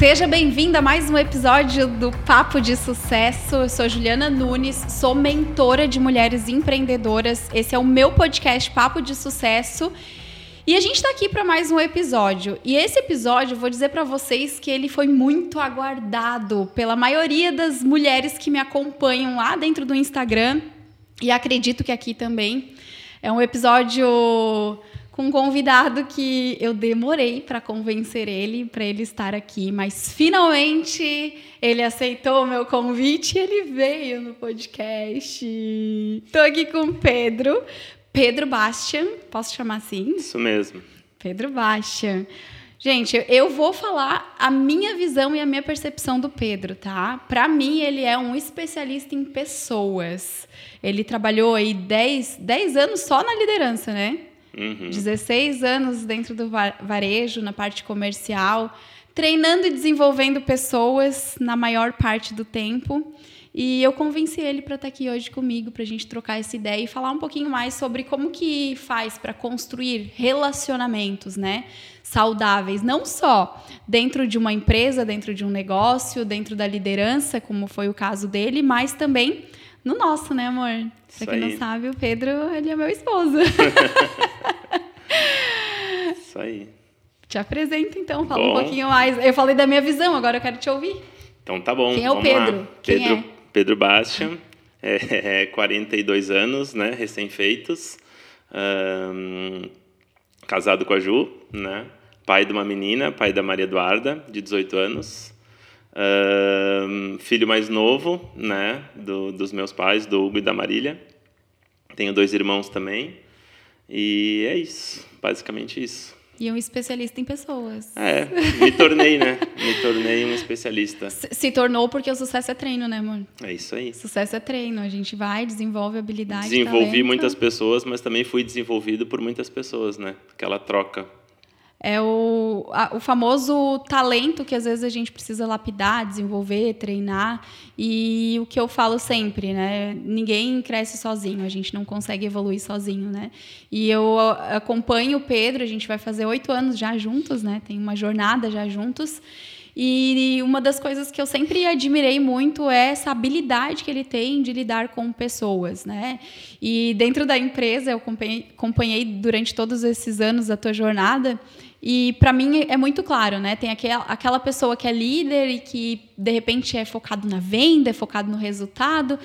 Seja bem-vinda a mais um episódio do Papo de Sucesso. Eu sou Juliana Nunes, sou mentora de mulheres empreendedoras. Esse é o meu podcast Papo de Sucesso. E a gente está aqui para mais um episódio. E esse episódio, vou dizer para vocês que ele foi muito aguardado pela maioria das mulheres que me acompanham lá dentro do Instagram. E acredito que aqui também. É um episódio com um convidado que eu demorei para convencer ele para ele estar aqui, mas finalmente ele aceitou o meu convite e ele veio no podcast. Estou aqui com Pedro, Pedro Bastian, posso chamar assim? Isso mesmo. Pedro Bastian. Gente, eu vou falar a minha visão e a minha percepção do Pedro, tá? Para mim, ele é um especialista em pessoas. Ele trabalhou aí 10, 10 anos só na liderança, né? Uhum. 16 anos dentro do varejo, na parte comercial, treinando e desenvolvendo pessoas na maior parte do tempo. E eu convenci ele para estar tá aqui hoje comigo, para a gente trocar essa ideia e falar um pouquinho mais sobre como que faz para construir relacionamentos, né? Saudáveis, não só dentro de uma empresa, dentro de um negócio, dentro da liderança, como foi o caso dele, mas também no nosso, né, amor? Pra quem não sabe, o Pedro, ele é meu esposo. Isso aí. Te apresento, então. Fala bom. um pouquinho mais. Eu falei da minha visão, agora eu quero te ouvir. Então tá bom. Quem é o Pedro? Pedro, é? Pedro Bastian, é, é 42 anos, né, recém-feitos. Um, casado com a Ju, né? Pai de uma menina, pai da Maria Eduarda, de 18 anos. Um, filho mais novo, né, do, dos meus pais, do Hugo e da Marília. Tenho dois irmãos também. E é isso, basicamente isso. E um especialista em pessoas. É, me tornei, né? Me tornei um especialista. Se, se, tornou porque o sucesso é treino, né, amor? É isso aí. Sucesso é treino. A gente vai, desenvolve habilidade. Desenvolvi talento. muitas pessoas, mas também fui desenvolvido por muitas pessoas, né? Aquela troca é o, a, o famoso talento que às vezes a gente precisa lapidar, desenvolver, treinar. E o que eu falo sempre, né? Ninguém cresce sozinho, a gente não consegue evoluir sozinho, né? E eu acompanho o Pedro, a gente vai fazer oito anos já juntos, né? Tem uma jornada já juntos. E uma das coisas que eu sempre admirei muito é essa habilidade que ele tem de lidar com pessoas, né? E dentro da empresa, eu acompanhei, durante todos esses anos a tua jornada. E para mim é muito claro, né? Tem aquela, aquela pessoa que é líder e que de repente é focado na venda, é focado no resultado.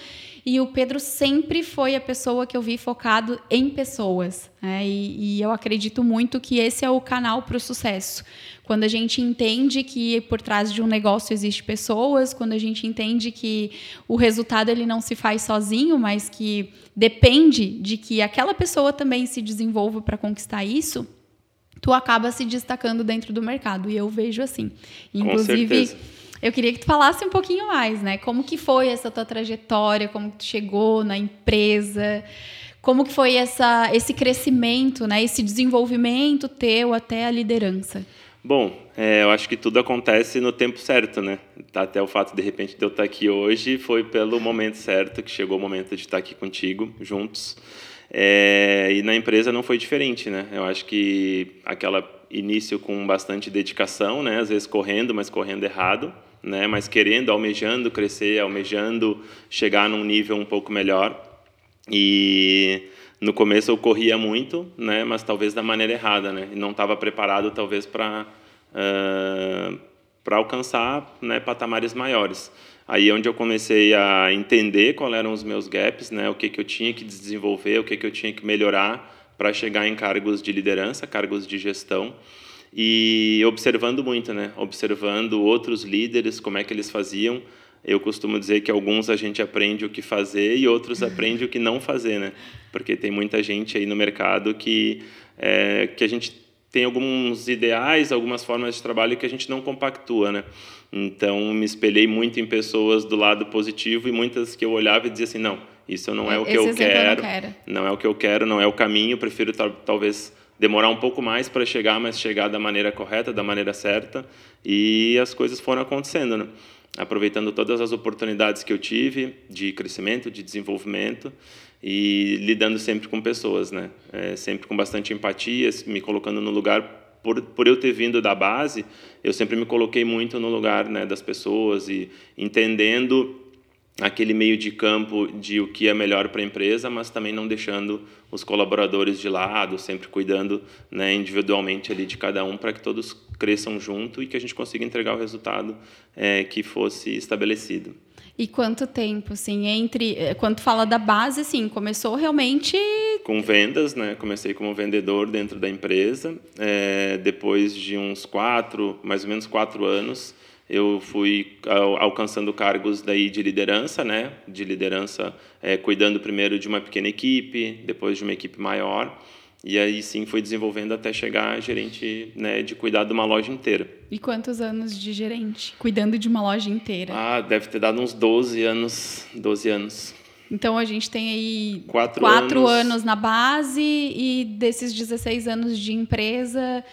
E o Pedro sempre foi a pessoa que eu vi focado em pessoas. Né? E, e eu acredito muito que esse é o canal para o sucesso. Quando a gente entende que por trás de um negócio existe pessoas, quando a gente entende que o resultado ele não se faz sozinho, mas que depende de que aquela pessoa também se desenvolva para conquistar isso, tu acaba se destacando dentro do mercado. E eu vejo assim. Inclusive, eu queria que tu falasse um pouquinho mais, né? Como que foi essa tua trajetória, como que tu chegou na empresa, como que foi essa, esse crescimento, né? Esse desenvolvimento teu até a liderança. Bom, é, eu acho que tudo acontece no tempo certo, né? Até o fato de repente de eu estar aqui hoje foi pelo momento certo que chegou o momento de estar aqui contigo juntos. É, e na empresa não foi diferente, né? Eu acho que aquela início com bastante dedicação, né? Às vezes correndo, mas correndo errado, né? Mas querendo, almejando crescer, almejando chegar num nível um pouco melhor. E no começo eu corria muito, né? Mas talvez da maneira errada, né? E não estava preparado talvez para uh, para alcançar, né? Patamares maiores. Aí é onde eu comecei a entender quais eram os meus gaps, né? O que que eu tinha que desenvolver, o que que eu tinha que melhorar para chegar em cargos de liderança, cargos de gestão e observando muito, né? Observando outros líderes, como é que eles faziam. Eu costumo dizer que alguns a gente aprende o que fazer e outros aprende o que não fazer, né? Porque tem muita gente aí no mercado que é, que a gente tem alguns ideais, algumas formas de trabalho que a gente não compactua, né? Então, me espelhei muito em pessoas do lado positivo e muitas que eu olhava e dizia assim, não, isso não é o que eu quero, não é o que eu quero, não é o caminho, prefiro talvez demorar um pouco mais para chegar, mas chegar da maneira correta, da maneira certa, e as coisas foram acontecendo, né? aproveitando todas as oportunidades que eu tive de crescimento, de desenvolvimento e lidando sempre com pessoas, né? É, sempre com bastante empatia, me colocando no lugar por, por eu ter vindo da base, eu sempre me coloquei muito no lugar né, das pessoas e entendendo aquele meio de campo de o que é melhor para a empresa, mas também não deixando os colaboradores de lado, sempre cuidando né, individualmente ali de cada um para que todos cresçam junto e que a gente consiga entregar o resultado é, que fosse estabelecido. E quanto tempo, assim, entre. Eh, quando fala da base, assim, começou realmente. Com vendas, né? Comecei como vendedor dentro da empresa. É, depois de uns quatro, mais ou menos quatro anos, eu fui alcançando cargos daí de liderança, né? De liderança, é, cuidando primeiro de uma pequena equipe, depois de uma equipe maior. E aí sim fui desenvolvendo até chegar a gerente né, de cuidar de uma loja inteira. E quantos anos de gerente? Cuidando de uma loja inteira? Ah, deve ter dado uns 12 anos. 12 anos. Então a gente tem aí quatro, quatro anos. anos na base e desses 16 anos de empresa,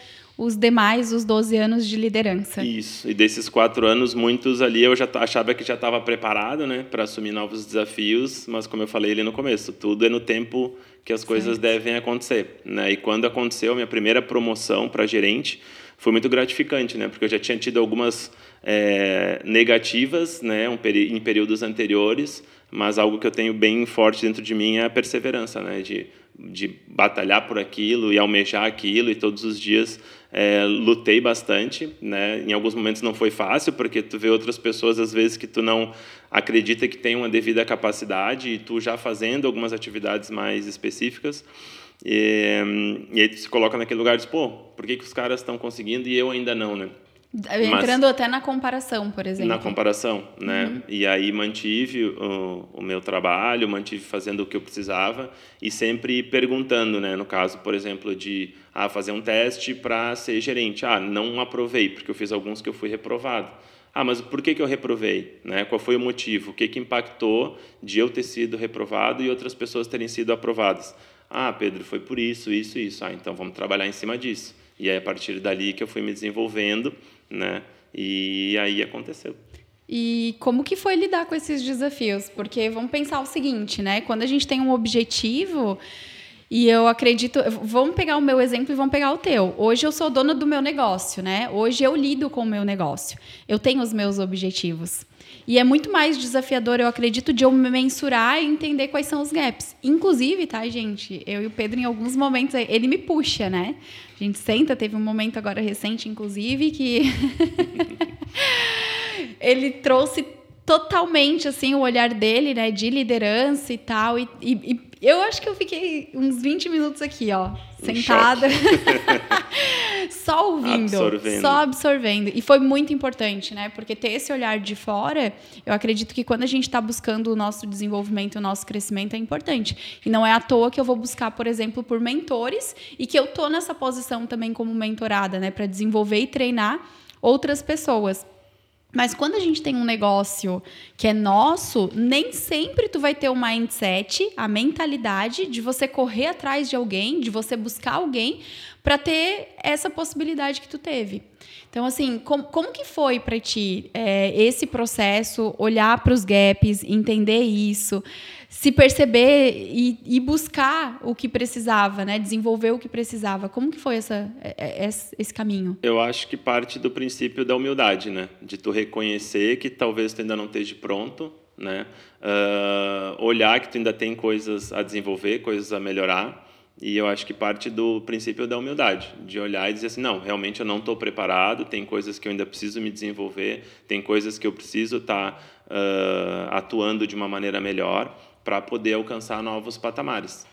os demais, os 12 anos de liderança. Isso, e desses quatro anos, muitos ali eu já achava que já estava preparado né, para assumir novos desafios, mas como eu falei ali no começo, tudo é no tempo que as coisas certo. devem acontecer. Né? E quando aconteceu a minha primeira promoção para gerente, foi muito gratificante, né? porque eu já tinha tido algumas é, negativas né, um em períodos anteriores, mas algo que eu tenho bem forte dentro de mim é a perseverança, né? de, de batalhar por aquilo e almejar aquilo e todos os dias é, lutei bastante, né? Em alguns momentos não foi fácil, porque tu vê outras pessoas às vezes que tu não acredita que tem uma devida capacidade e tu já fazendo algumas atividades mais específicas. E, e aí tu se coloca naquele lugar e diz, pô, por que, que os caras estão conseguindo e eu ainda não, né? Entrando Mas, até na comparação, por exemplo. Na comparação, né? Uhum. E aí mantive o, o, meu trabalho, mantive fazendo o que eu precisava e sempre perguntando, né? No caso, por exemplo, de ah, fazer um teste para ser gerente. Ah, não aprovei, porque eu fiz alguns que eu fui reprovado. Ah, mas por que, que eu reprovei? Né? Qual foi o motivo? O que, que impactou de eu ter sido reprovado e outras pessoas terem sido aprovadas? Ah, Pedro, foi por isso, isso, isso. Ah, então vamos trabalhar em cima disso. E aí, a partir dali que eu fui me desenvolvendo né? E aí aconteceu. E como que foi lidar com esses desafios? Porque vamos pensar o seguinte, né? Quando a gente tem um objetivo, e eu acredito, vamos pegar o meu exemplo e vamos pegar o teu. Hoje eu sou dona do meu negócio, né? Hoje eu lido com o meu negócio. Eu tenho os meus objetivos. E é muito mais desafiador, eu acredito, de eu me mensurar e entender quais são os gaps. Inclusive, tá, gente? Eu e o Pedro, em alguns momentos, ele me puxa, né? A gente senta, teve um momento agora recente, inclusive, que ele trouxe totalmente assim o olhar dele, né, de liderança e tal. E, e, e eu acho que eu fiquei uns 20 minutos aqui, ó, sentada, só ouvindo, absorvendo. só absorvendo. E foi muito importante, né? Porque ter esse olhar de fora, eu acredito que quando a gente está buscando o nosso desenvolvimento, o nosso crescimento é importante. E não é à toa que eu vou buscar, por exemplo, por mentores e que eu tô nessa posição também como mentorada, né, para desenvolver e treinar outras pessoas. Mas quando a gente tem um negócio que é nosso, nem sempre tu vai ter o mindset, a mentalidade de você correr atrás de alguém, de você buscar alguém para ter essa possibilidade que tu teve. Então, assim, como, como que foi para ti é, esse processo, olhar para os gaps, entender isso, se perceber e, e, buscar o que precisava, né? Desenvolver o que precisava. Como que foi essa, é, é, esse caminho? Eu acho que parte do princípio da humildade, né? De tu reconhecer que talvez tu ainda não esteja pronto, né? Uh, olhar que tu ainda tem coisas a desenvolver, coisas a melhorar e eu acho que parte do princípio da humildade, de olhar e dizer assim, não, realmente eu não estou preparado, tem coisas que eu ainda preciso me desenvolver, tem coisas que eu preciso estar tá, uh, atuando de uma maneira melhor para poder alcançar novos patamares.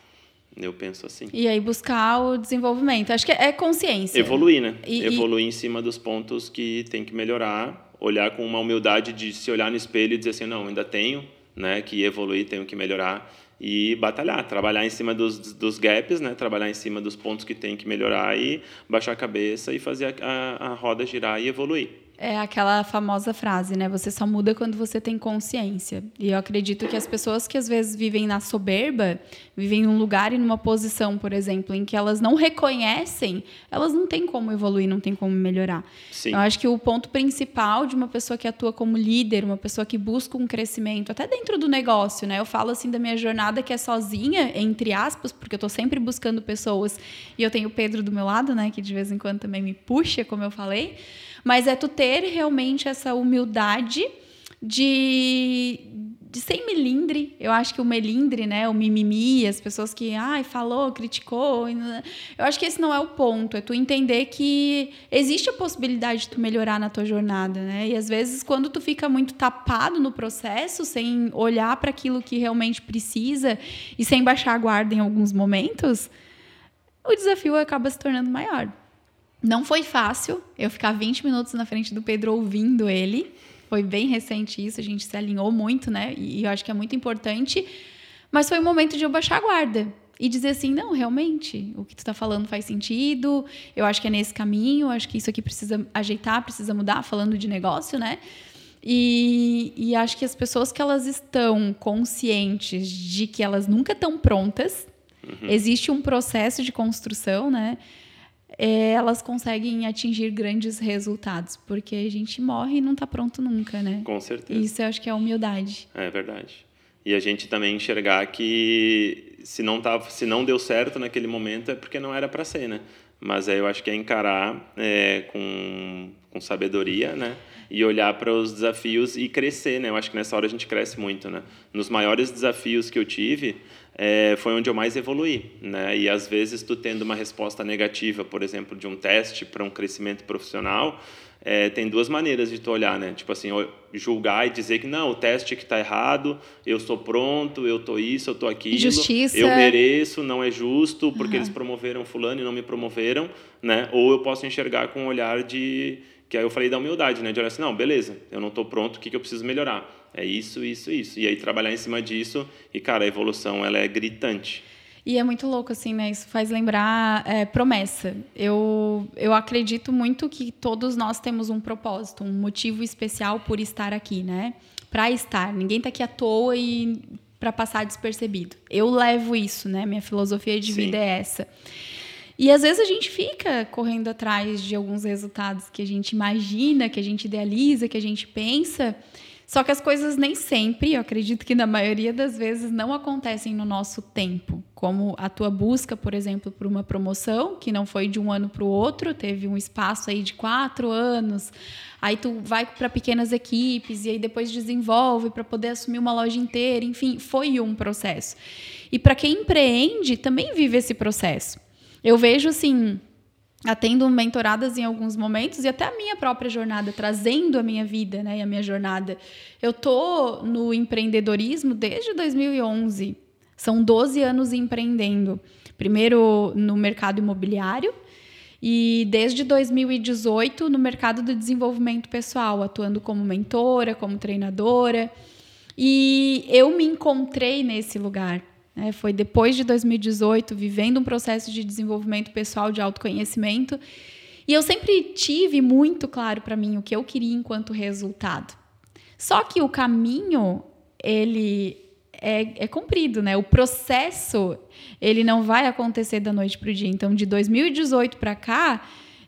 Eu penso assim. E aí buscar o desenvolvimento. Acho que é consciência. Evoluir, né? E, Evoluir e... em cima dos pontos que tem que melhorar, olhar com uma humildade de se olhar no espelho e dizer assim, não, ainda tenho né, que evoluir, tenho que melhorar e batalhar, trabalhar em cima dos, dos gaps, né? trabalhar em cima dos pontos que tem que melhorar e baixar a cabeça e fazer a, a, a roda girar e evoluir. É aquela famosa frase, né? Você só muda quando você tem consciência. E eu acredito que as pessoas que às vezes vivem na soberba, vivem num lugar e numa posição, por exemplo, em que elas não reconhecem, elas não têm como evoluir, não têm como melhorar. Sim. Eu acho que o ponto principal de uma pessoa que atua como líder, uma pessoa que busca um crescimento, até dentro do negócio, né? Eu falo assim da minha jornada que é sozinha, entre aspas, porque eu estou sempre buscando pessoas e eu tenho o Pedro do meu lado, né? Que de vez em quando também me puxa, como eu falei. Mas é tu ter realmente essa humildade de, de sem melindre. Eu acho que o melindre, né, o mimimi, as pessoas que, ai, falou, criticou, eu acho que esse não é o ponto, é tu entender que existe a possibilidade de tu melhorar na tua jornada, né? E às vezes quando tu fica muito tapado no processo, sem olhar para aquilo que realmente precisa e sem baixar a guarda em alguns momentos, o desafio acaba se tornando maior. Não foi fácil eu ficar 20 minutos na frente do Pedro ouvindo ele. Foi bem recente isso, a gente se alinhou muito, né? E eu acho que é muito importante. Mas foi o momento de eu baixar a guarda e dizer assim: não, realmente, o que tu está falando faz sentido, eu acho que é nesse caminho, acho que isso aqui precisa ajeitar, precisa mudar, falando de negócio, né? E, e acho que as pessoas que elas estão conscientes de que elas nunca estão prontas, uhum. existe um processo de construção, né? É, elas conseguem atingir grandes resultados, porque a gente morre e não está pronto nunca, né? Com certeza. Isso eu acho que é humildade. É verdade. E a gente também enxergar que se não tava, se não deu certo naquele momento é porque não era para ser, né? Mas aí eu acho que é encarar é, com, com sabedoria, né? E olhar para os desafios e crescer, né? Eu acho que nessa hora a gente cresce muito, né? Nos maiores desafios que eu tive, é, foi onde eu mais evoluí, né? E às vezes tu tendo uma resposta negativa, por exemplo, de um teste para um crescimento profissional, é, tem duas maneiras de tu olhar, né? Tipo assim, julgar e dizer que não, o teste que está errado, eu sou pronto, eu tô isso, eu tô aquilo, Justiça. eu mereço, não é justo porque uhum. eles promoveram fulano e não me promoveram, né? Ou eu posso enxergar com um olhar de que aí eu falei da humildade, né? De olhar assim, não, beleza, eu não estou pronto, o que, que eu preciso melhorar? é isso, isso, isso. E aí trabalhar em cima disso e, cara, a evolução ela é gritante. E é muito louco, assim, né? Isso faz lembrar é, promessa. Eu, eu acredito muito que todos nós temos um propósito, um motivo especial por estar aqui, né? Para estar. Ninguém está aqui à toa e para passar despercebido. Eu levo isso, né? Minha filosofia de Sim. vida é essa. E às vezes a gente fica correndo atrás de alguns resultados que a gente imagina, que a gente idealiza, que a gente pensa. Só que as coisas nem sempre, eu acredito que na maioria das vezes, não acontecem no nosso tempo. Como a tua busca, por exemplo, por uma promoção, que não foi de um ano para o outro, teve um espaço aí de quatro anos. Aí tu vai para pequenas equipes e aí depois desenvolve para poder assumir uma loja inteira. Enfim, foi um processo. E para quem empreende, também vive esse processo. Eu vejo assim atendo mentoradas em alguns momentos e até a minha própria jornada, trazendo a minha vida né, e a minha jornada. Eu tô no empreendedorismo desde 2011. São 12 anos empreendendo. Primeiro no mercado imobiliário e desde 2018 no mercado do desenvolvimento pessoal, atuando como mentora, como treinadora. E eu me encontrei nesse lugar. Né? Foi depois de 2018, vivendo um processo de desenvolvimento pessoal, de autoconhecimento. E eu sempre tive muito claro para mim o que eu queria enquanto resultado. Só que o caminho, ele é, é comprido, né? O processo, ele não vai acontecer da noite para o dia. Então, de 2018 para cá,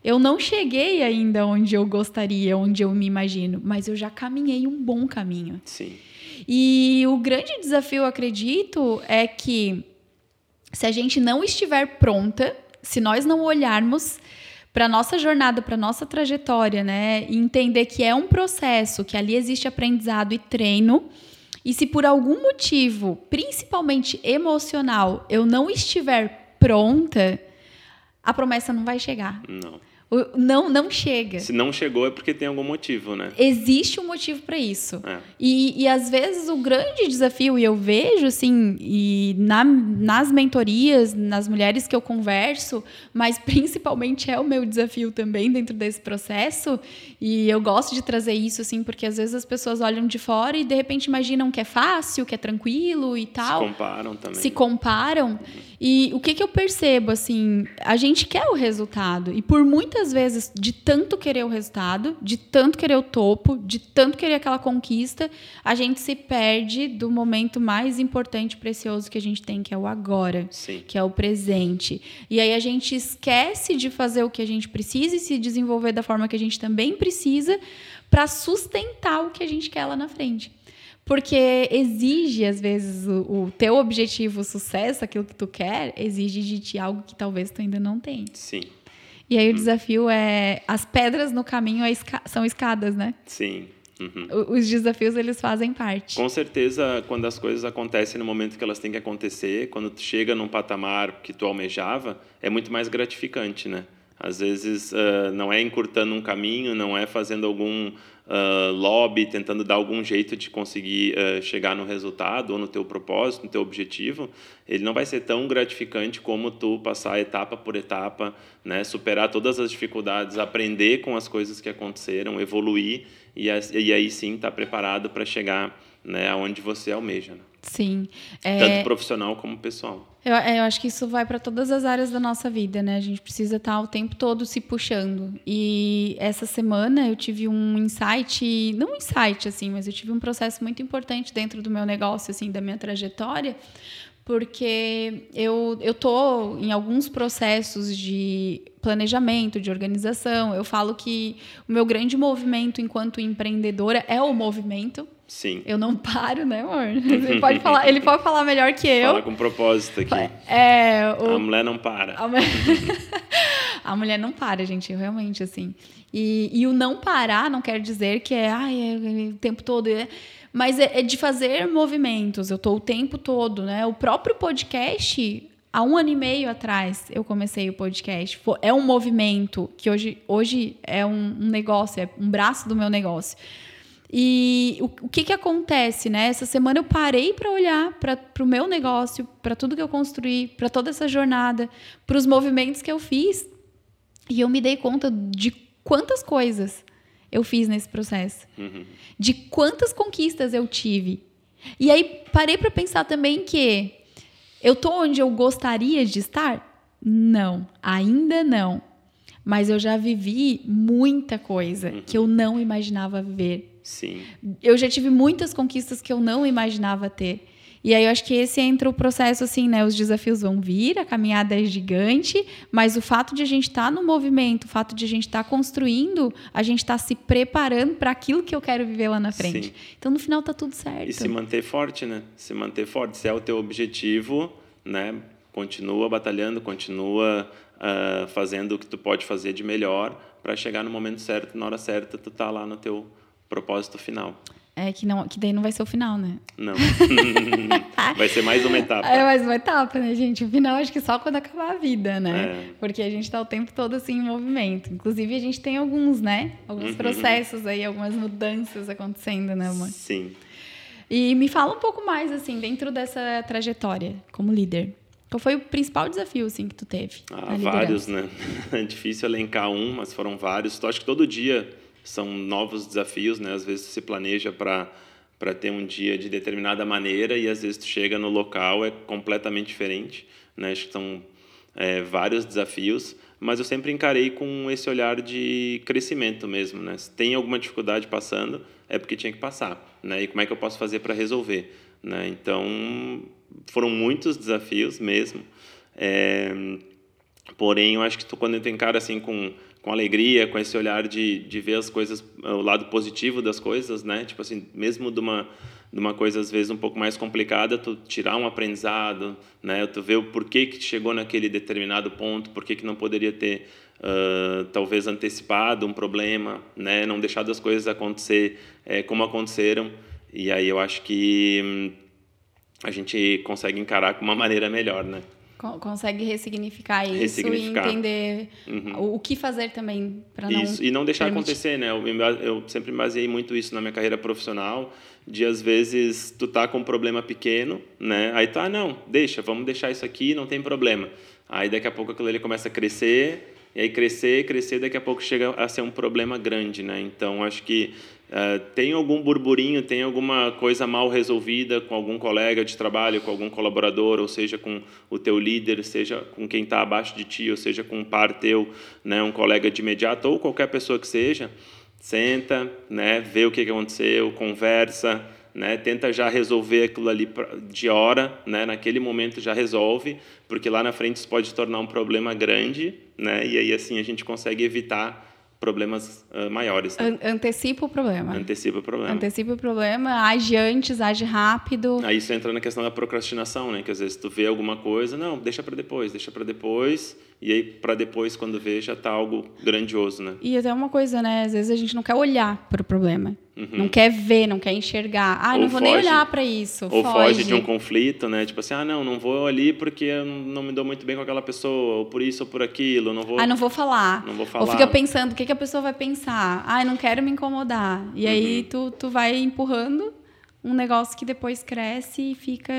eu não cheguei ainda onde eu gostaria, onde eu me imagino, mas eu já caminhei um bom caminho. Sim. E o grande desafio, acredito, é que se a gente não estiver pronta, se nós não olharmos para nossa jornada, para nossa trajetória, né, e entender que é um processo, que ali existe aprendizado e treino, e se por algum motivo, principalmente emocional, eu não estiver pronta, a promessa não vai chegar. Não. Não, não chega. Se não chegou é porque tem algum motivo, né? Existe um motivo para isso. É. E, e às vezes o grande desafio, e eu vejo assim, e na, nas mentorias, nas mulheres que eu converso, mas principalmente é o meu desafio também dentro desse processo, e eu gosto de trazer isso, assim, porque às vezes as pessoas olham de fora e de repente imaginam que é fácil, que é tranquilo e tal. Se comparam também. Se comparam. E o que, que eu percebo, assim, a gente quer o resultado. E por muitas muitas vezes, de tanto querer o resultado, de tanto querer o topo, de tanto querer aquela conquista, a gente se perde do momento mais importante e precioso que a gente tem, que é o agora, Sim. que é o presente. E aí a gente esquece de fazer o que a gente precisa e se desenvolver da forma que a gente também precisa para sustentar o que a gente quer lá na frente. Porque exige, às vezes, o, o teu objetivo, o sucesso, aquilo que tu quer, exige de ti algo que talvez tu ainda não tenha. Sim. E aí o desafio é. As pedras no caminho é esca- são escadas, né? Sim. Uhum. Os desafios, eles fazem parte. Com certeza, quando as coisas acontecem no momento que elas têm que acontecer, quando tu chega num patamar que tu almejava, é muito mais gratificante, né? Às vezes ah, não é encurtando um caminho, não é fazendo algum ah, lobby, tentando dar algum jeito de conseguir ah, chegar no resultado ou no teu propósito, no teu objetivo. Ele não vai ser tão gratificante como tu passar etapa por etapa, né? Superar todas as dificuldades, aprender com as coisas que aconteceram, evoluir e, e aí sim estar preparado para chegar né, aonde você almeja, né? Sim. É, tanto profissional como pessoal. Eu, é, eu acho que isso vai para todas as áreas da nossa vida, né? A gente precisa estar o tempo todo se puxando. E essa semana eu tive um insight, não um insight assim, mas eu tive um processo muito importante dentro do meu negócio, assim, da minha trajetória, porque eu eu tô em alguns processos de planejamento, de organização. Eu falo que o meu grande movimento enquanto empreendedora é o movimento. Sim. Eu não paro, né, amor? Ele pode falar, ele pode falar melhor que eu. Fala com propósito aqui. É, o, A mulher não para. a, mulher... a mulher não para, gente, realmente, assim. E, e o não parar não quer dizer que é, ai, é, é o tempo todo. é- Mas é, é de fazer movimentos. Eu tô o tempo todo, né? O próprio podcast, há um ano e meio atrás, eu comecei o podcast. É um movimento que hoje, hoje é um, um negócio, é um braço do meu negócio. E o, o que que acontece, né? Essa semana eu parei para olhar para o meu negócio, para tudo que eu construí, para toda essa jornada, para os movimentos que eu fiz, e eu me dei conta de quantas coisas eu fiz nesse processo, Uhum. de quantas conquistas eu tive. E aí parei para pensar também que eu tô onde eu gostaria de estar? Não, ainda não. Mas eu já vivi muita coisa que eu não imaginava viver Sim. eu já tive muitas conquistas que eu não imaginava ter. E aí eu acho que esse entra o processo assim, né? Os desafios vão vir, a caminhada é gigante, mas o fato de a gente estar no movimento, o fato de a gente estar construindo, a gente está se preparando para aquilo que eu quero viver lá na frente. Sim. Então no final tá tudo certo. E se manter forte, né? Se manter forte. Se é o teu objetivo, né? Continua batalhando, continua ah, fazendo o que tu pode fazer de melhor para chegar no momento certo, na hora certa, tu tá lá no teu propósito final. É que não, que daí não vai ser o final, né? Não. Vai ser mais uma etapa. É mais uma etapa, né, gente? O final acho que só quando acabar a vida, né? É. Porque a gente tá o tempo todo assim em movimento. Inclusive, a gente tem alguns, né? Alguns Uhum. processos aí, algumas mudanças acontecendo, né, amor? Sim. E me fala um pouco mais, assim, dentro dessa trajetória como líder. Qual foi o principal desafio, assim, que tu teve? Ah, vários, né? É difícil elencar um, mas foram vários. Então, acho que todo dia são novos desafios, né? Às vezes se planeja para para ter um dia de determinada maneira e às vezes tu chega no local é completamente diferente, né? Acho que são é, vários desafios, mas eu sempre encarei com esse olhar de crescimento mesmo, né? Se tem alguma dificuldade passando, é porque tinha que passar, né? E como é que eu posso fazer para resolver, né? Então foram muitos desafios mesmo. É, Porém, eu acho que tu, quando tu encara assim com, com alegria, com esse olhar de, de ver as coisas, o lado positivo das coisas, né? Tipo assim, mesmo de uma, de uma coisa às vezes um pouco mais complicada, tu tirar um aprendizado, né? Tu ver o porquê que chegou naquele determinado ponto, porquê que não poderia ter ah, talvez antecipado um problema, né? Não deixado as coisas acontecer eh, como aconteceram. E aí eu acho que hum, a gente consegue encarar com uma maneira melhor, né? Con- Consegue ressignificar isso Ressignificar. e entender o, o que fazer também para não Isso, e não deixar permitir. acontecer, né? Eu, eu sempre baseei muito isso na minha carreira profissional, de às vezes tu tá com um problema pequeno, né? Aí tá, não, deixa, vamos deixar isso aqui, não tem problema. Aí daqui a pouco aquilo ali começa a crescer, e aí crescer, crescer, daqui a pouco chega a ser um problema grande, né? Então acho que Uh, tem algum burburinho, tem alguma coisa mal resolvida com algum colega de trabalho, com algum colaborador, ou seja, com o teu líder, seja com quem está abaixo de ti, ou seja, com um par teu, né, um colega de imediato, ou qualquer pessoa que seja, senta, né, vê o que aconteceu, conversa, né, tenta já resolver aquilo ali de hora, né, naquele momento já resolve, porque lá na frente isso pode tornar um problema grande, né, e aí assim a gente consegue evitar problemas uh, maiores. Né? Antecipa o problema. Antecipa o problema. Antecipa o problema, age antes, age rápido. Aí isso entra na questão da procrastinação, né? Que às vezes tu vê alguma coisa, não, deixa para depois, deixa para depois, e aí para depois quando vê já tá algo grandioso, né? E até uma coisa, né? Às vezes a gente não quer olhar para o problema. Uhum. Não quer ver, não quer enxergar. Ah, não vou foge, nem olhar para isso. Ou foge. foge. de um conflito, né? Tipo assim, ah, não, não vou ali porque eu não me dou muito bem com aquela pessoa, ou por isso ou por aquilo, não vou. Ah, não vou falar. Não vou falar. Ou fica pensando, o que, que a pessoa vai pensar? Ah, não quero me incomodar. E uhum. aí tu, tu vai empurrando um negócio que depois cresce e fica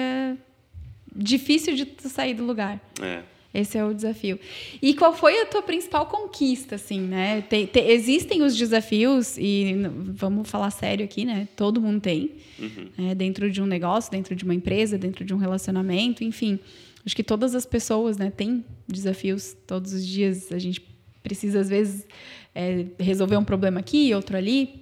difícil de sair do lugar. É. Esse é o desafio. E qual foi a tua principal conquista, assim, né? Tem, tem, existem os desafios, e vamos falar sério aqui, né? Todo mundo tem. Uhum. Né? Dentro de um negócio, dentro de uma empresa, dentro de um relacionamento, enfim. Acho que todas as pessoas né, têm desafios todos os dias. A gente precisa, às vezes, é, resolver um problema aqui, outro ali.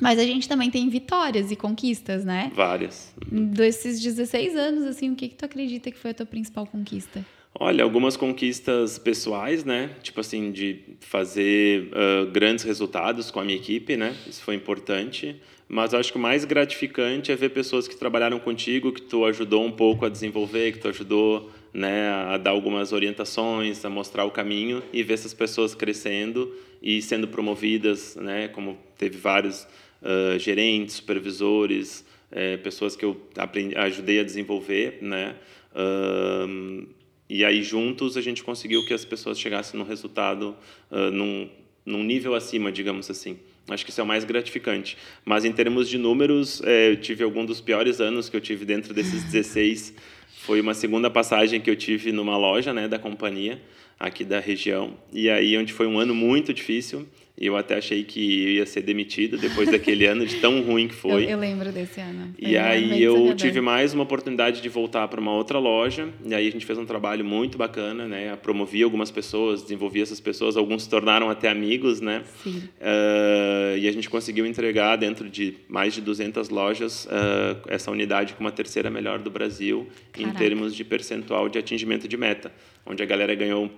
Mas a gente também tem vitórias e conquistas, né? Várias. Desses 16 anos, assim, o que, que tu acredita que foi a tua principal conquista? Olha, algumas conquistas pessoais, né? Tipo assim, de fazer uh, grandes resultados com a minha equipe, né? Isso foi importante. Mas acho que o mais gratificante é ver pessoas que trabalharam contigo, que tu ajudou um pouco a desenvolver, que tu ajudou né, a dar algumas orientações, a mostrar o caminho e ver essas pessoas crescendo e sendo promovidas, né? Como teve vários uh, gerentes, supervisores, eh, pessoas que eu aprendi, ajudei a desenvolver, né? Uh, e aí, juntos, a gente conseguiu que as pessoas chegassem num resultado, uh, num, num nível acima, digamos assim. Acho que isso é o mais gratificante. Mas, em termos de números, é, eu tive algum dos piores anos que eu tive dentro desses 16. Foi uma segunda passagem que eu tive numa loja né, da companhia, aqui da região. E aí, onde foi um ano muito difícil. Eu até achei que ia ser demitido depois daquele ano de tão ruim que foi. Eu, eu lembro desse ano. Foi e aí eu tive mais uma oportunidade de voltar para uma outra loja. E aí a gente fez um trabalho muito bacana, né? Promovia algumas pessoas, desenvolvia essas pessoas. Alguns se tornaram até amigos, né? Sim. Uh, e a gente conseguiu entregar dentro de mais de 200 lojas uh, essa unidade como a terceira melhor do Brasil Caraca. em termos de percentual de atingimento de meta, onde a galera ganhou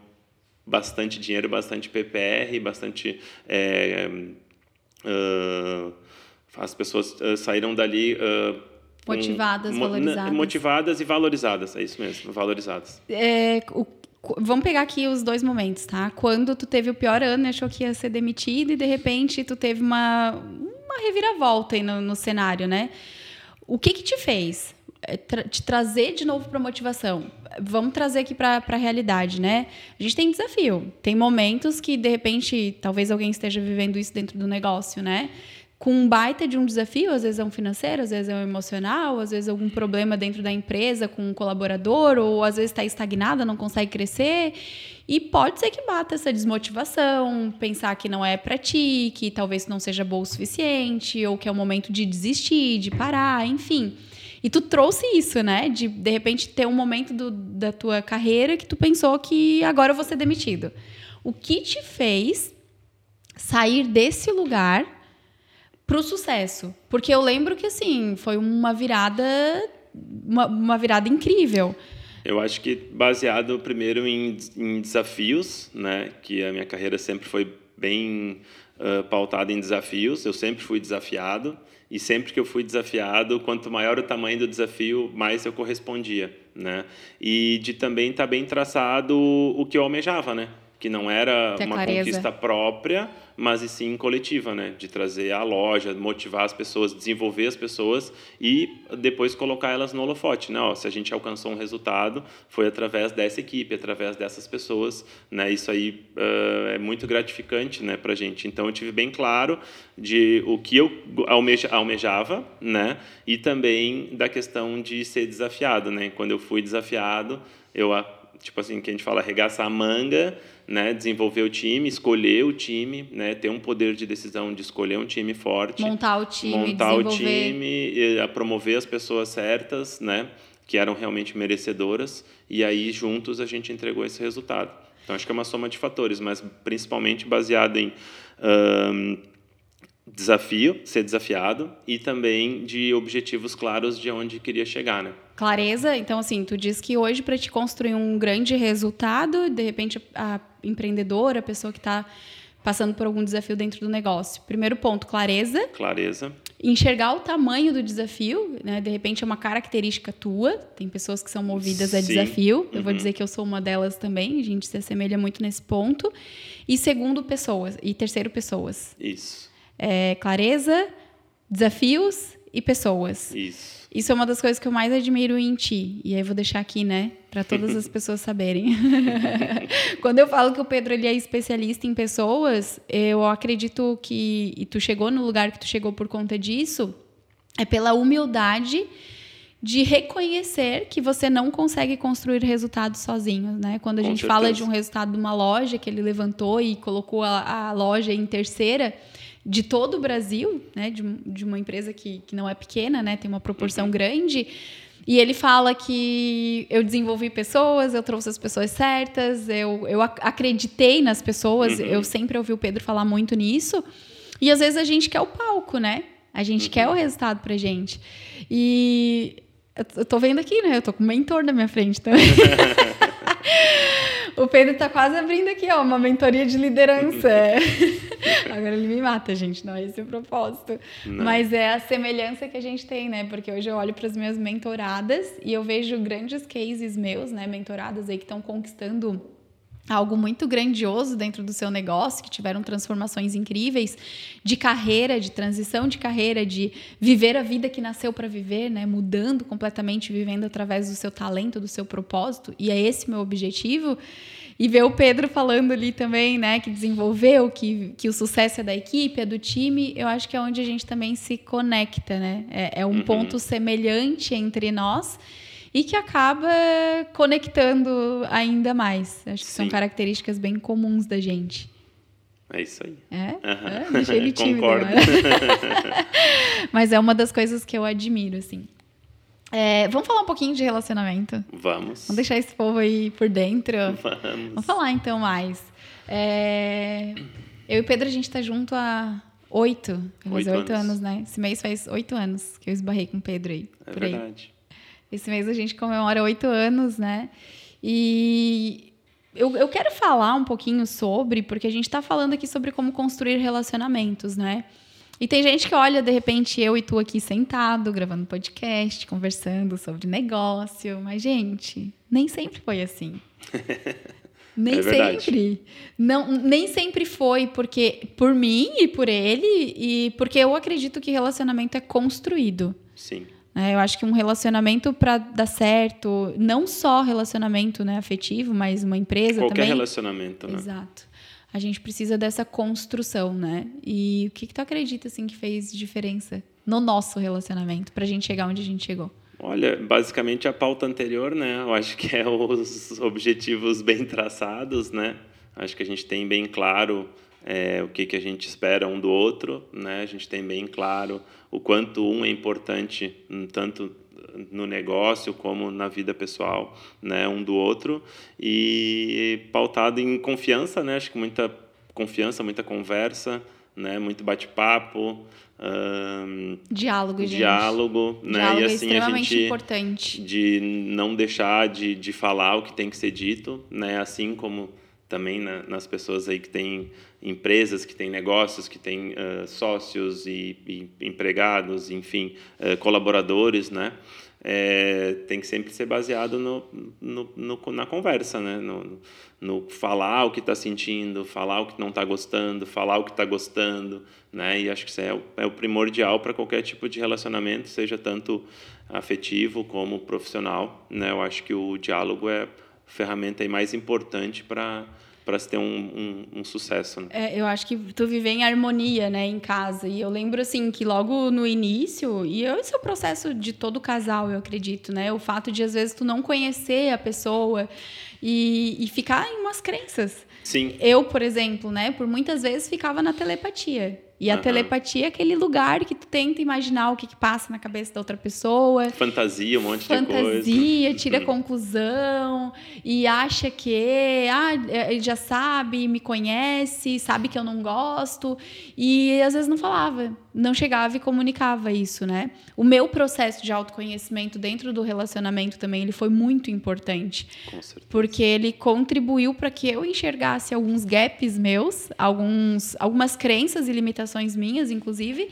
bastante dinheiro, bastante PPR, bastante. É, uh, as pessoas uh, saíram dali. Uh, motivadas, valorizadas. Motivadas e valorizadas, é isso mesmo, valorizadas. É, o, vamos pegar aqui os dois momentos, tá? Quando tu teve o pior ano e achou que ia ser demitido e de repente tu teve uma, uma reviravolta aí no, no cenário, né? O que que te fez? É, te trazer de novo para motivação. Vamos trazer aqui para a realidade, né? A gente tem desafio. Tem momentos que, de repente, talvez alguém esteja vivendo isso dentro do negócio, né? Com um baita de um desafio, às vezes é um financeiro, às vezes é um emocional, às vezes é algum problema dentro da empresa com um colaborador, ou às vezes está estagnada, não consegue crescer. E pode ser que bata essa desmotivação, pensar que não é para ti, que talvez não seja boa o suficiente, ou que é o momento de desistir, de parar, enfim. E tu trouxe isso, né? De de repente ter um momento do, da tua carreira que tu pensou que agora eu vou ser demitido. O que te fez sair desse lugar para o sucesso? Porque eu lembro que assim foi uma virada, uma, uma virada incrível. Eu acho que baseado primeiro em, em, desafios, né? Que a minha carreira sempre foi bem uh, pautada em desafios. Eu sempre fui desafiado. E sempre que eu fui desafiado, quanto maior o tamanho do desafio, mais eu correspondia, né? E de também estar tá bem traçado o que eu almejava, né? Que não era uma clareza. conquista própria, mas e sim coletiva, né? De trazer a loja, motivar as pessoas, desenvolver as pessoas e depois colocar elas no holofote, né? Ó, se a gente alcançou um resultado, foi através dessa equipe, através dessas pessoas, né? Isso aí uh, é muito gratificante, né, para gente. Então eu tive bem claro de o que eu almeja, almejava, né? E também da questão de ser desafiado, né? Quando eu fui desafiado, eu tipo assim, que a gente fala arregaçar a manga, né, desenvolver o time, escolher o time, né, ter um poder de decisão de escolher um time forte, montar o time, montar o time, e, promover as pessoas certas, né, que eram realmente merecedoras, e aí juntos a gente entregou esse resultado. Então acho que é uma soma de fatores, mas principalmente baseado em um, desafio, ser desafiado e também de objetivos claros de onde queria chegar, né? Clareza, então assim, tu diz que hoje para te construir um grande resultado, de repente a empreendedora, a pessoa que está passando por algum desafio dentro do negócio. Primeiro ponto, clareza. Clareza. Enxergar o tamanho do desafio, né? De repente é uma característica tua. Tem pessoas que são movidas a desafio. Eu uhum. vou dizer que eu sou uma delas também. A gente se assemelha muito nesse ponto. E segundo, pessoas. E terceiro, pessoas. Isso é, clareza, desafios e pessoas. Isso. Isso é uma das coisas que eu mais admiro em ti. E aí eu vou deixar aqui, né, para todas as pessoas saberem. Quando eu falo que o Pedro ele é especialista em pessoas, eu acredito que e tu chegou no lugar que tu chegou por conta disso, é pela humildade de reconhecer que você não consegue construir resultados sozinho, né? Quando a Com gente certeza. fala de um resultado de uma loja que ele levantou e colocou a, a loja em terceira, de todo o Brasil, né, de, de uma empresa que, que não é pequena, né, tem uma proporção uhum. grande. E ele fala que eu desenvolvi pessoas, eu trouxe as pessoas certas, eu, eu acreditei nas pessoas, uhum. eu sempre ouvi o Pedro falar muito nisso. E às vezes a gente quer o palco, né? A gente uhum. quer o resultado pra gente. E eu tô vendo aqui, né? Eu tô com um mentor na minha frente também. O Pedro tá quase abrindo aqui, ó, uma mentoria de liderança. Agora ele me mata, gente, não é esse o propósito. Não. Mas é a semelhança que a gente tem, né? Porque hoje eu olho para as minhas mentoradas e eu vejo grandes cases meus, né, mentoradas aí que estão conquistando algo muito grandioso dentro do seu negócio, que tiveram transformações incríveis de carreira, de transição de carreira, de viver a vida que nasceu para viver, né, mudando completamente, vivendo através do seu talento, do seu propósito, e é esse meu objetivo. E ver o Pedro falando ali também, né, que desenvolveu, que, que o sucesso é da equipe, é do time, eu acho que é onde a gente também se conecta, né? É, é um uhum. ponto semelhante entre nós e que acaba conectando ainda mais. Acho que Sim. são características bem comuns da gente. É isso aí. É? Uhum. é deixei ele tímido. Concordo. Mas é uma das coisas que eu admiro, assim. É, vamos falar um pouquinho de relacionamento? Vamos. Vamos deixar esse povo aí por dentro. Vamos. Vamos falar então mais. É, eu e o Pedro, a gente tá junto há oito. Oito, oito anos. anos. né? Esse mês faz oito anos que eu esbarrei com o Pedro aí. É verdade. Aí. Esse mês a gente comemora oito anos, né? E eu, eu quero falar um pouquinho sobre, porque a gente está falando aqui sobre como construir relacionamentos, né? E tem gente que olha, de repente, eu e tu aqui sentado, gravando podcast, conversando sobre negócio. Mas, gente, nem sempre foi assim. Nem é sempre. Não, nem sempre foi porque por mim e por ele e porque eu acredito que relacionamento é construído. Sim. Né? Eu acho que um relacionamento para dar certo, não só relacionamento né, afetivo, mas uma empresa Qualquer também. Qualquer relacionamento, né? Exato. A gente precisa dessa construção, né? E o que, que tu acredita assim que fez diferença no nosso relacionamento para a gente chegar onde a gente chegou? Olha, basicamente a pauta anterior, né? Eu acho que é os objetivos bem traçados, né? Acho que a gente tem bem claro é, o que, que a gente espera um do outro, né? A gente tem bem claro o quanto um é importante hum, tanto no negócio como na vida pessoal, né, um do outro e pautado em confiança, né, acho que muita confiança, muita conversa, né, muito bate-papo, um, diálogo, gente. diálogo, né, diálogo e é assim é a gente importante. de não deixar de, de falar o que tem que ser dito, né, assim como também na, nas pessoas aí que têm empresas, que têm negócios, que têm uh, sócios e, e, empregados, enfim, uh, colaboradores, né? É, tem que sempre ser baseado no, no, no na conversa, né? No, no falar o que está sentindo, falar o que não está gostando, falar o que está gostando, né? E acho que isso é o, é o primordial para qualquer tipo de relacionamento, seja tanto afetivo como profissional, né? Eu acho que o diálogo é ferramenta mais importante para para se ter um, um, um sucesso. Né? É, eu acho que tu viver em harmonia, né, em casa. E eu lembro assim que logo no início, e esse é o processo de todo casal, eu acredito, né? O fato de às vezes tu não conhecer a pessoa e, e ficar em umas crenças. Sim. Eu, por exemplo, né, por muitas vezes ficava na telepatia. E a uhum. telepatia é aquele lugar que tu tenta imaginar o que, que, passa na cabeça da outra pessoa. Fantasia, um monte Fantasia, de coisa. Fantasia, tira uhum. conclusão e acha que ah, ele já sabe, me conhece, sabe que eu não gosto. E às vezes não falava, não chegava e comunicava isso, né? O meu processo de autoconhecimento dentro do relacionamento também, ele foi muito importante. Com certeza. Porque ele contribuiu para que eu enxergasse alguns gaps meus, alguns, algumas crenças e limitações minhas, inclusive,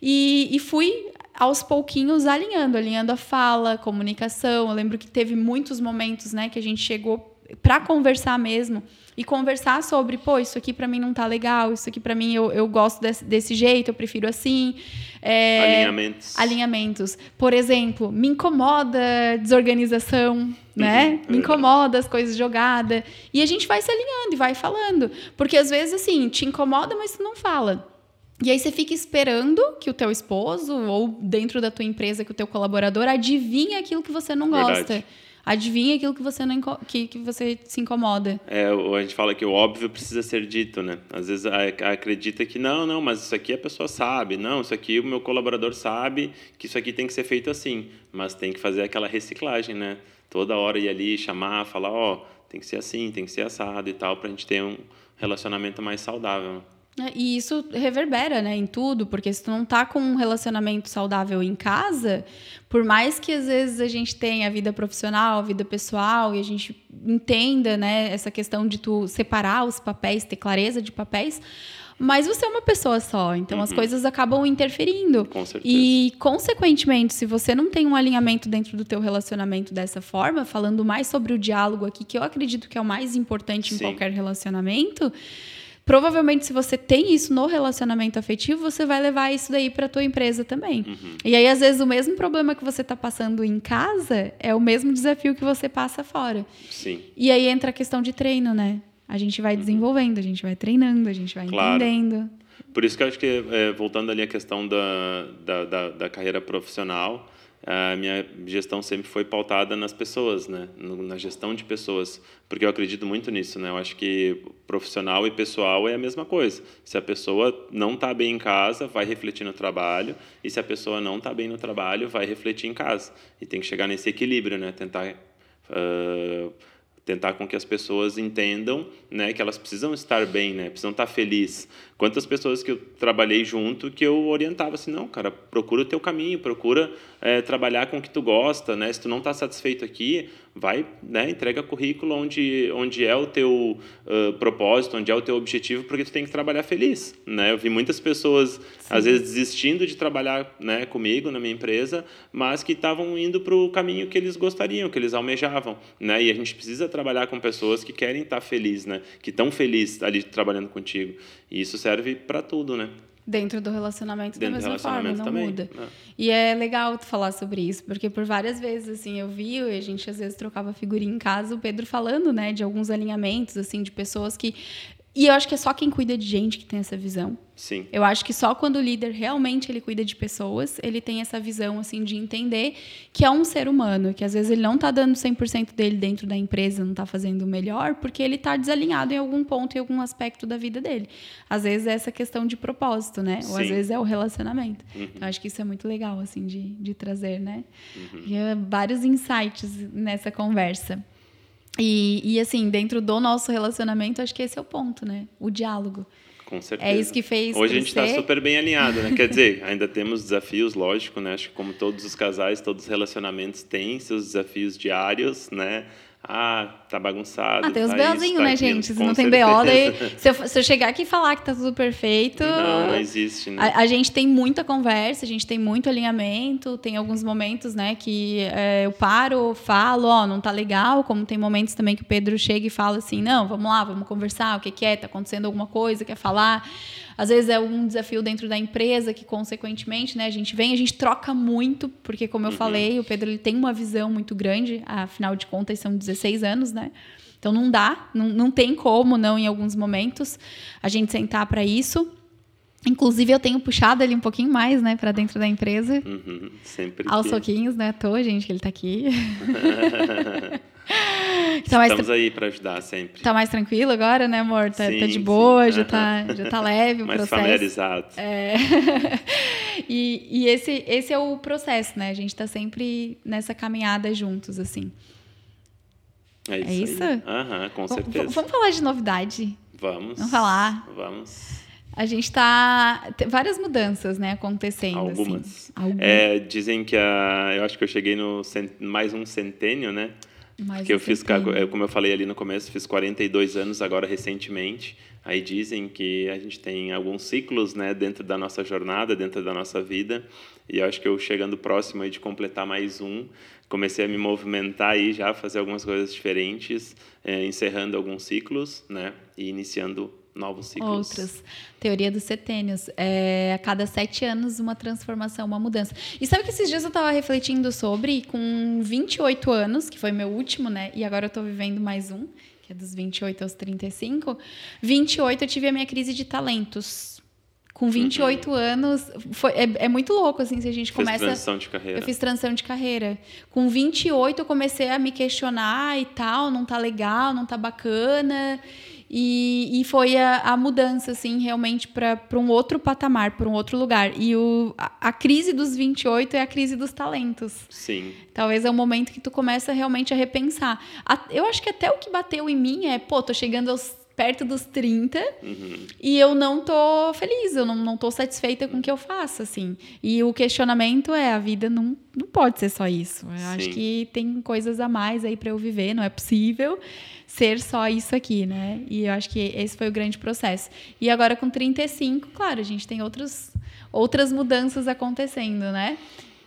e, e fui aos pouquinhos alinhando, alinhando a fala, comunicação. Eu lembro que teve muitos momentos, né, que a gente chegou para conversar mesmo e conversar sobre, pô, isso aqui para mim não tá legal, isso aqui para mim eu, eu gosto desse, desse, jeito, eu prefiro assim. É, alinhamentos. Alinhamentos. Por exemplo, me incomoda desorganização, né? Uhum, é me incomoda as coisas jogadas. E a gente vai se alinhando e vai falando. Porque às vezes, assim, te incomoda, mas tu não fala. E aí você fica esperando que o teu esposo ou dentro da tua empresa que o teu colaborador adivinhe aquilo que você não gosta. Verdade. Adivinha aquilo que você não que, que você se incomoda. É, a gente fala que o óbvio precisa ser dito, né? Às vezes acredita que não, não, mas isso aqui a pessoa sabe, não, isso aqui o meu colaborador sabe que isso aqui tem que ser feito assim, mas tem que fazer aquela reciclagem, né? Toda hora ir ali chamar, falar, ó, oh, tem que ser assim, tem que ser assado e tal, para a gente ter um relacionamento mais saudável. É, e isso reverbera, né, em tudo, porque se tu não tá com um relacionamento saudável em casa, por mais que às vezes a gente tenha a vida profissional, a vida pessoal, e a gente entenda, né, essa questão de tu separar os papéis, ter clareza de papéis, mas você é uma pessoa só, então uhum. as coisas acabam interferindo. Com certeza. E, consequentemente, se você não tem um alinhamento dentro do teu relacionamento dessa forma, falando mais sobre o diálogo aqui, que eu acredito que é o mais importante em Sim. qualquer relacionamento, Provavelmente, se você tem isso no relacionamento afetivo, você vai levar isso daí para tua empresa também. Uhum. E aí, às vezes, o mesmo problema que você está passando em casa é o mesmo desafio que você passa fora. Sim. E aí entra a questão de treino, né? A gente vai uhum. desenvolvendo, a gente vai treinando, a gente vai claro. entendendo. Por isso que eu acho que, é, voltando ali à questão da, da, da, da carreira profissional, a minha gestão sempre foi pautada nas pessoas, né? na gestão de pessoas, porque eu acredito muito nisso. Né? Eu acho que profissional e pessoal é a mesma coisa. Se a pessoa não está bem em casa, vai refletir no trabalho, e se a pessoa não está bem no trabalho, vai refletir em casa. E tem que chegar nesse equilíbrio, né? tentar. Uh, tentar com que as pessoas entendam né, que elas precisam estar bem, né, precisam estar felizes. Quantas pessoas que eu trabalhei junto que eu orientava assim, não, cara, procura o teu caminho, procura é, trabalhar com o que tu gosta, né? Se tu não está satisfeito aqui, vai, né, entrega currículo onde onde é o teu uh, propósito, onde é o teu objetivo, porque tu tem que trabalhar feliz, né? Eu vi muitas pessoas Sim. às vezes desistindo de trabalhar, né, comigo na minha empresa, mas que estavam indo para o caminho que eles gostariam, que eles almejavam, né? E a gente precisa trabalhar com pessoas que querem estar felizes, né? Que estão felizes ali trabalhando contigo. E isso serve para tudo, né? Dentro do relacionamento Dentro da mesma forma, não também, muda. Né? E é legal tu falar sobre isso, porque por várias vezes, assim, eu vi, e a gente às vezes trocava figurinha em casa, o Pedro falando, né, de alguns alinhamentos, assim, de pessoas que e eu acho que é só quem cuida de gente que tem essa visão. Sim. Eu acho que só quando o líder realmente ele cuida de pessoas, ele tem essa visão assim de entender que é um ser humano, que às vezes ele não está dando 100% dele dentro da empresa, não está fazendo o melhor, porque ele está desalinhado em algum ponto, em algum aspecto da vida dele. Às vezes é essa questão de propósito, né? Sim. Ou às vezes é o relacionamento. Uhum. Então acho que isso é muito legal assim de, de trazer, né? Uhum. É vários insights nessa conversa. E, e assim, dentro do nosso relacionamento, acho que esse é o ponto, né? O diálogo. Com certeza. É isso que fez. Hoje crescer. a gente está super bem alinhado, né? Quer dizer, ainda temos desafios, lógico, né? Acho que como todos os casais, todos os relacionamentos têm seus desafios diários, né? Ah, tá bagunçado. Ah, tem os tá BOzinhos, tá né, gente? Se não tem BO, daí, se, eu, se eu chegar aqui e falar que tá tudo perfeito. Não, não existe, né? A, a, gente tem muita conversa, a gente tem muito alinhamento, tem alguns momentos, né, que é, eu paro, falo, ó, não tá legal, como tem momentos também que o Pedro chega e fala assim, não, vamos lá, vamos conversar, o que, que é, tá acontecendo alguma coisa, quer falar. Às vezes é um desafio dentro da empresa que, consequentemente, né, a gente vem, a gente troca muito, porque, como eu uhum. falei, o Pedro ele tem uma visão muito grande, afinal de contas, são 16 anos, né? Então não dá, não, não tem como não em alguns momentos a gente sentar para isso. Inclusive, eu tenho puxado ele um pouquinho mais, né, para dentro da empresa. Uhum, sempre. Aos soquinhos, né? À toa, gente, que ele está aqui. tá mais Estamos aí para ajudar sempre. Tá mais tranquilo agora, né, amor? Tá, sim, tá de boa, já, tá, já tá leve o mais processo. familiarizado. É. e e esse, esse é o processo, né? A gente tá sempre nessa caminhada juntos, assim. É isso? É isso? Aham, com certeza. Vamos falar de novidade? Vamos. Vamos falar? Vamos. A gente está várias mudanças, né, acontecendo. Algumas. Assim. Algumas. É, dizem que a, eu acho que eu cheguei no cent, mais um centênio, né? Um eu fiz, centênio. como eu falei ali no começo, fiz 42 anos agora recentemente. Aí dizem que a gente tem alguns ciclos, né, dentro da nossa jornada, dentro da nossa vida. E eu acho que eu chegando próximo aí de completar mais um, comecei a me movimentar aí já, fazer algumas coisas diferentes, é, encerrando alguns ciclos, né, e iniciando novos ciclos. Outras. Teoria dos setênios. É, a cada sete anos, uma transformação, uma mudança. E sabe que esses dias eu estava refletindo sobre, com 28 anos, que foi meu último, né? E agora eu estou vivendo mais um, que é dos 28 aos 35. 28 eu tive a minha crise de talentos. Com 28 uhum. anos, foi, é, é, muito louco, assim, se a gente começa... Fiz transição de carreira. Eu fiz transição de carreira. Com 28, eu comecei a me questionar e tal, não tá legal, não tá bacana. E, e foi a, a mudança, assim, realmente para um outro patamar, para um outro lugar. E o, a, a, crise dos 28 é a crise dos talentos. Sim. Talvez é o momento que tu começa realmente a repensar. A, eu acho que até o que bateu em mim é, pô, tô chegando aos perto dos 30 uhum. e eu não tô feliz, eu não, não tô satisfeita com o que eu faço, assim. E o questionamento é, a vida não, não pode ser só isso. Eu Sim. acho que tem coisas a mais aí para eu viver, não é possível ser só isso aqui, né? E eu acho que esse foi o grande processo. E agora com 35, claro, a gente tem outros, outras mudanças acontecendo, né?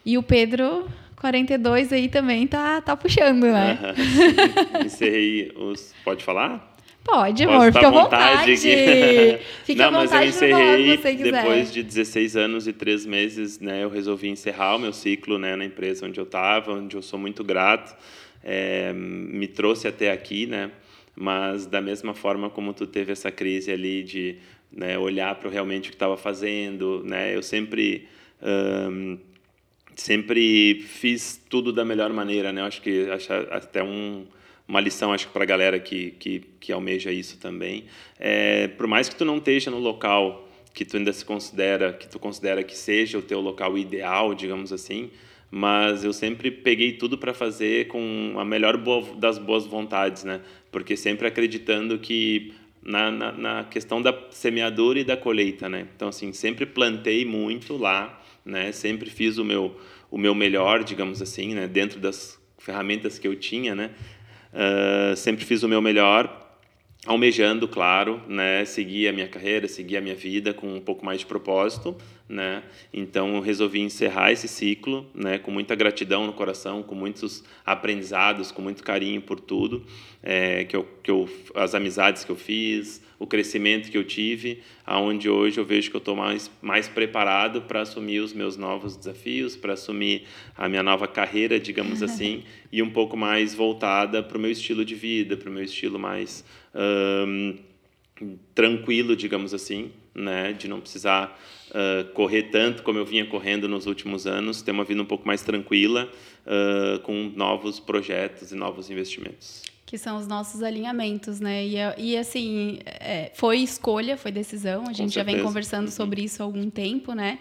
E o Pedro 42 aí também tá, tá puxando, né? Uhum, encerrei os. Pode falar? Pode, amor, fica à vontade. vontade. Fica Não, à vontade mas eu encerrei depois de 16 anos e 3 meses, né? Eu resolvi encerrar o meu ciclo, né, na empresa onde eu estava, onde eu sou muito grato é, me trouxe até aqui, né? Mas da mesma forma como tu teve essa crise ali de né, olhar para realmente o que estava fazendo, né? Eu sempre um, sempre fiz tudo da melhor maneira, né? Eu acho que acho até um uma lição acho para a galera que, que que almeja isso também. É, por mais que tu não esteja no local que tu ainda se considera que tu considera que seja o teu local ideal, digamos assim, mas eu sempre peguei tudo para fazer com a melhor das boas vontades, né? Porque sempre acreditando que na, na, na, questão da semeadura e da colheita, né? Então assim sempre plantei muito lá, né? Sempre fiz o meu o meu melhor, digamos assim, né? Dentro das ferramentas que eu tinha, né? Uh, sempre fiz o meu melhor almejando, claro, né, seguir a minha carreira, seguir a minha vida com um pouco mais de propósito, né? Então eu resolvi encerrar esse ciclo, né, com muita gratidão no coração, com muitos aprendizados, com muito carinho por tudo, é, que eu, que eu, as amizades que eu fiz, o crescimento que eu tive, aonde hoje eu vejo que eu estou mais mais preparado para assumir os meus novos desafios, para assumir a minha nova carreira, digamos assim, e um pouco mais voltada para o meu estilo de vida, para o meu estilo mais um, tranquilo, digamos assim, né, de não precisar uh, correr tanto como eu vinha correndo nos últimos anos, ter uma vida um pouco mais tranquila, uh, com novos projetos e novos investimentos. Que são os nossos alinhamentos, né? E, e assim, é, foi escolha, foi decisão, a gente já vem conversando uhum. sobre isso há algum tempo, né?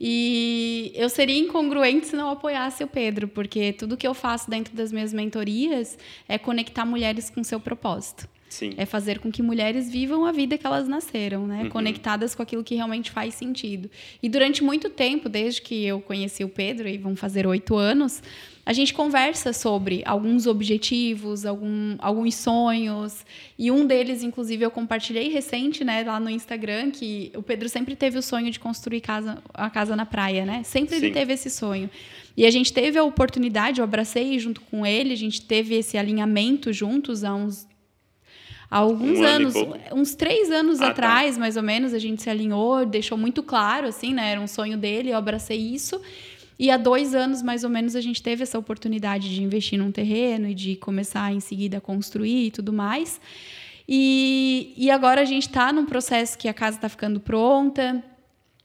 E eu seria incongruente se não apoiasse o Pedro, porque tudo que eu faço dentro das minhas mentorias é conectar mulheres com seu propósito. Sim. É fazer com que mulheres vivam a vida que elas nasceram, né? Uhum. Conectadas com aquilo que realmente faz sentido. E durante muito tempo, desde que eu conheci o Pedro, e vão fazer oito anos, a gente conversa sobre alguns objetivos, algum, alguns sonhos. E um deles, inclusive, eu compartilhei recente, né, lá no Instagram, que o Pedro sempre teve o sonho de construir casa, a casa na praia, né? Sempre Sim. ele teve esse sonho. E a gente teve a oportunidade, eu abracei junto com ele, a gente teve esse alinhamento juntos há uns há alguns Um ano anos, pouco. uns três anos Ah, tá. atrás, mais ou menos, a gente se alinhou, deixou muito claro, assim, né? Era um sonho dele, eu abracei isso. E há dois anos, mais ou menos, a gente teve essa oportunidade de investir num terreno e de começar em seguida a construir e tudo mais. E, e agora a gente está num processo que a casa está ficando pronta.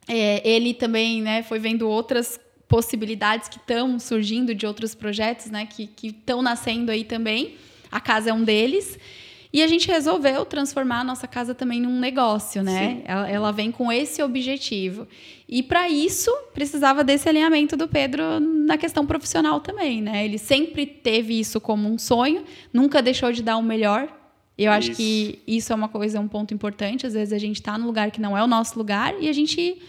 É, ele também né, foi vendo outras possibilidades que estão surgindo de outros projetos né, que estão nascendo aí também. A casa é um deles. E a gente resolveu transformar a nossa casa também num negócio, né? Ela, ela vem com esse objetivo. E para isso, precisava desse alinhamento do Pedro na questão profissional também, né? Ele sempre teve isso como um sonho, nunca deixou de dar o melhor. Eu acho Isso. que isso é uma coisa, um ponto importante. Às vezes a gente está no lugar que não é o nosso lugar e a gente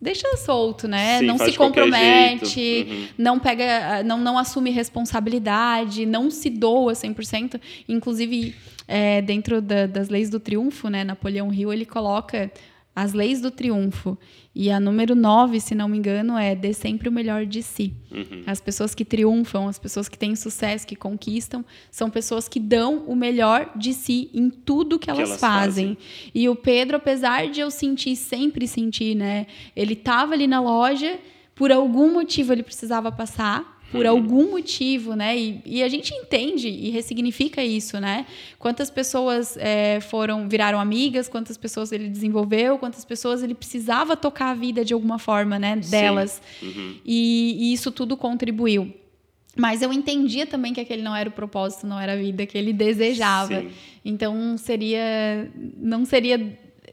deixa solto, né? Sim, não se compromete. Uhum. não pega, não, não assume responsabilidade, não se doa 100%. Inclusive, é, dentro da- das leis do triunfo, né, Napoleão Hill, ele coloca as leis do triunfo. E a número 9, se não me engano, é dê sempre o melhor de si. Uhum. As pessoas que triunfam, as pessoas que têm sucesso, que conquistam, são pessoas que dão o melhor de si em tudo que elas, elas fazem. E o Pedro, apesar de eu sentir, sempre sentir, né? Ele estava ali na loja, por algum motivo ele precisava passar. Por Uhum. algum motivo, né? E, e a gente entende e ressignifica isso, né? Quantas pessoas é, foram, viraram amigas, quantas pessoas ele desenvolveu, quantas pessoas ele precisava tocar a vida de alguma forma, né? Delas. Uhum. E, e isso tudo contribuiu. Mas eu entendia também que aquele não era o propósito, não era a vida que ele desejava. Sim. Então seria não seria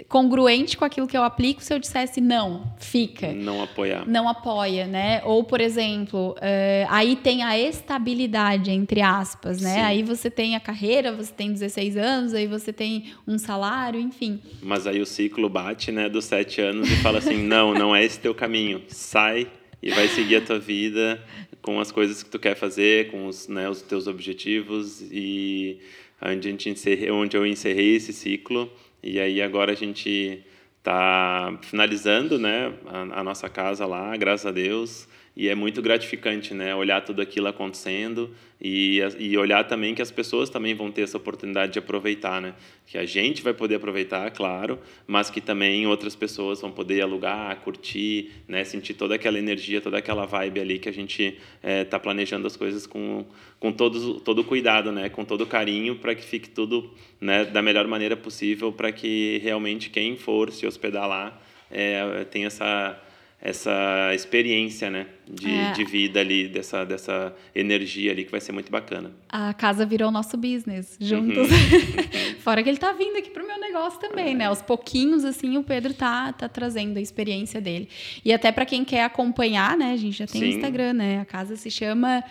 congruente com aquilo que eu aplico se eu dissesse não, fica. Não apoiar. Não apoia, né? Ou, por exemplo, eh, aí tem a estabilidade, entre aspas, né? Sim. Aí você tem a carreira, você tem 16 anos, aí você tem um salário, enfim. Mas aí o ciclo bate, né, dos sete anos e fala assim, não, não é esse teu caminho. Sai e vai seguir a tua vida com as coisas que tu quer fazer, com os, né, os teus objetivos e onde, a gente encerrei, onde eu encerrei esse ciclo. E aí agora a gente está finalizando, né, a, a nossa casa lá, graças a Deus. E é muito gratificante, né? Olhar tudo aquilo acontecendo e, e olhar também que as pessoas também vão ter essa oportunidade de aproveitar, né? Que a gente vai poder aproveitar, claro, mas que também outras pessoas vão poder alugar, curtir, né? Sentir toda aquela energia, toda aquela vibe ali que a gente está planejando as coisas com, com todos, todo cuidado, né? Com todo carinho para que fique tudo né, da melhor maneira possível para que realmente quem for se hospedar lá é, tenha essa essa experiência né de, É. de vida ali dessa dessa energia ali que vai ser muito bacana A casa virou nosso business juntos. Uhum. Fora que ele tá vindo aqui pro meu negócio também, né? Aos pouquinhos, assim, o Pedro tá, tá trazendo a experiência dele. E até para quem quer acompanhar, né? A gente já tem o Sim. Instagram, né? A casa se chama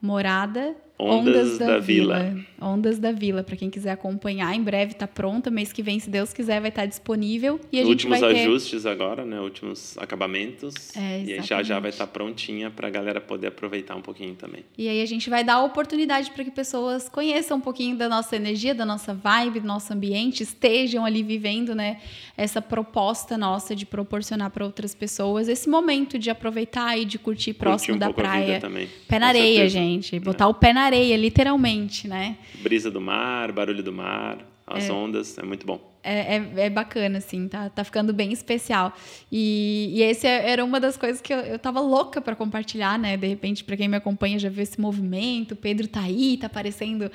Morada Ondas da Vila. Ondas da Vila, para quem quiser acompanhar, em breve tá pronta, mês que vem, se Deus quiser, vai estar disponível e a gente últimos vai ter ajustes agora né últimos acabamentos É, e aí já já vai estar prontinha para a galera poder aproveitar um pouquinho também E aí a gente vai dar a oportunidade para que pessoas conheçam um pouquinho da nossa energia, da nossa vibe, do nosso ambiente, estejam ali vivendo, né, essa proposta nossa de proporcionar para outras pessoas esse momento de aproveitar e de curtir próximo Curtir um da praia. também Pé na com areia, certeza. É. gente. Botar o pé na areia, literalmente, né? brisa do mar barulho do mar as É. ondas é muito bom É, é, é bacana, assim, tá, tá ficando bem especial. E, e esse é- era uma das coisas que eu, eu tava louca para compartilhar, né? De repente, para quem me acompanha já viu esse movimento, o Pedro tá aí, tá aparecendo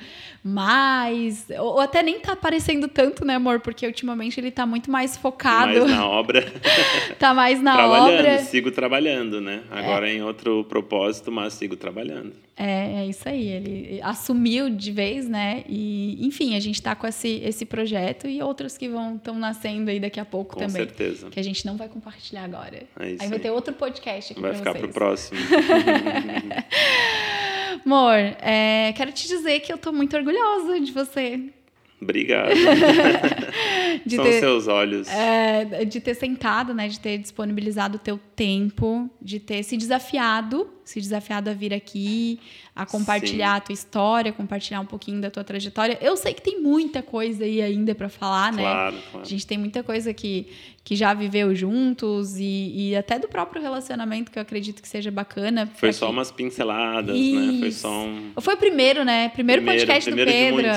mais. Ou, ou até nem tá aparecendo tanto, né, amor? Porque ultimamente ele tá muito mais focado, mas na obra tá mais na trabalhando obra. sigo trabalhando né agora em outro propósito mas sigo trabalhando É, é isso aí. Ele assumiu de vez, né? E, enfim, a gente tá com esse, esse projeto e outros que vão estão nascendo aí daqui a pouco com também. certeza Que a gente não vai compartilhar agora. É isso aí vai aí. ter outro podcast aqui vai ficar vocês. pro próximo Amor, é, quero te dizer que eu tô muito orgulhosa de você. Obrigado. de São ter, seus olhos. É, de ter sentado, né? De ter disponibilizado o teu tempo, de ter se desafiado, se desafiado a vir aqui, a compartilhar Sim. a tua história, compartilhar um pouquinho da tua trajetória. Eu sei que tem muita coisa aí ainda para falar, né? Claro, claro. A gente tem muita coisa que, que já viveu juntos e, e até do próprio relacionamento que eu acredito que seja bacana. Foi só que... umas pinceladas, Isso. né? Foi só um... Foi o primeiro, né? Primeiro, primeiro podcast primeiro do Pedro.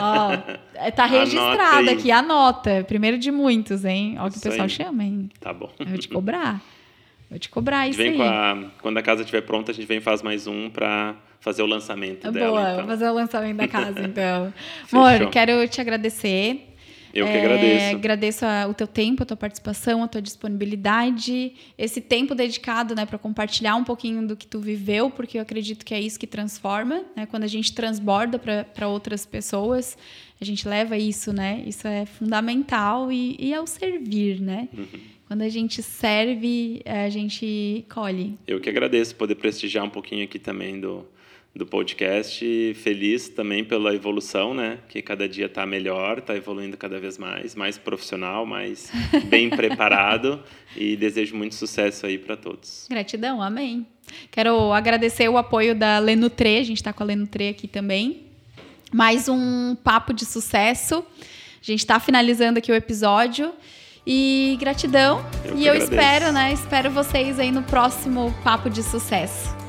Ó, é, tá registrado aqui, anota. Primeiro de muitos, hein? Ó, o que o pessoal aí. chama, hein? Tá bom. Eu vou te cobrar. Vou te cobrar isso vem aí. A, quando a casa estiver pronta, a gente vem e faz mais um para fazer o lançamento Boa, dela. Boa, então. fazer o lançamento da casa, então. Amor, quero te agradecer. Eu que é, agradeço. Agradeço a, o teu tempo, a tua participação, a tua disponibilidade, esse tempo dedicado né, para compartilhar um pouquinho do que tu viveu, porque eu acredito que é isso que transforma. Né? Quando a gente transborda para outras pessoas, a gente leva isso, né? Isso é fundamental e, e é o servir, né? Uhum. Quando a gente serve, a gente colhe. Eu que agradeço poder prestigiar um pouquinho aqui também do, do podcast. Feliz também pela evolução, né? Que cada dia está melhor, está evoluindo cada vez mais, mais profissional, mais bem preparado. E desejo muito sucesso aí para todos. Gratidão, amém. Quero agradecer o apoio da Lenutre, a gente está com a Lenutre aqui também. Mais um papo de sucesso. A gente está finalizando aqui o episódio. E gratidão. Eu e eu espero, né? Espero vocês aí no próximo papo de sucesso.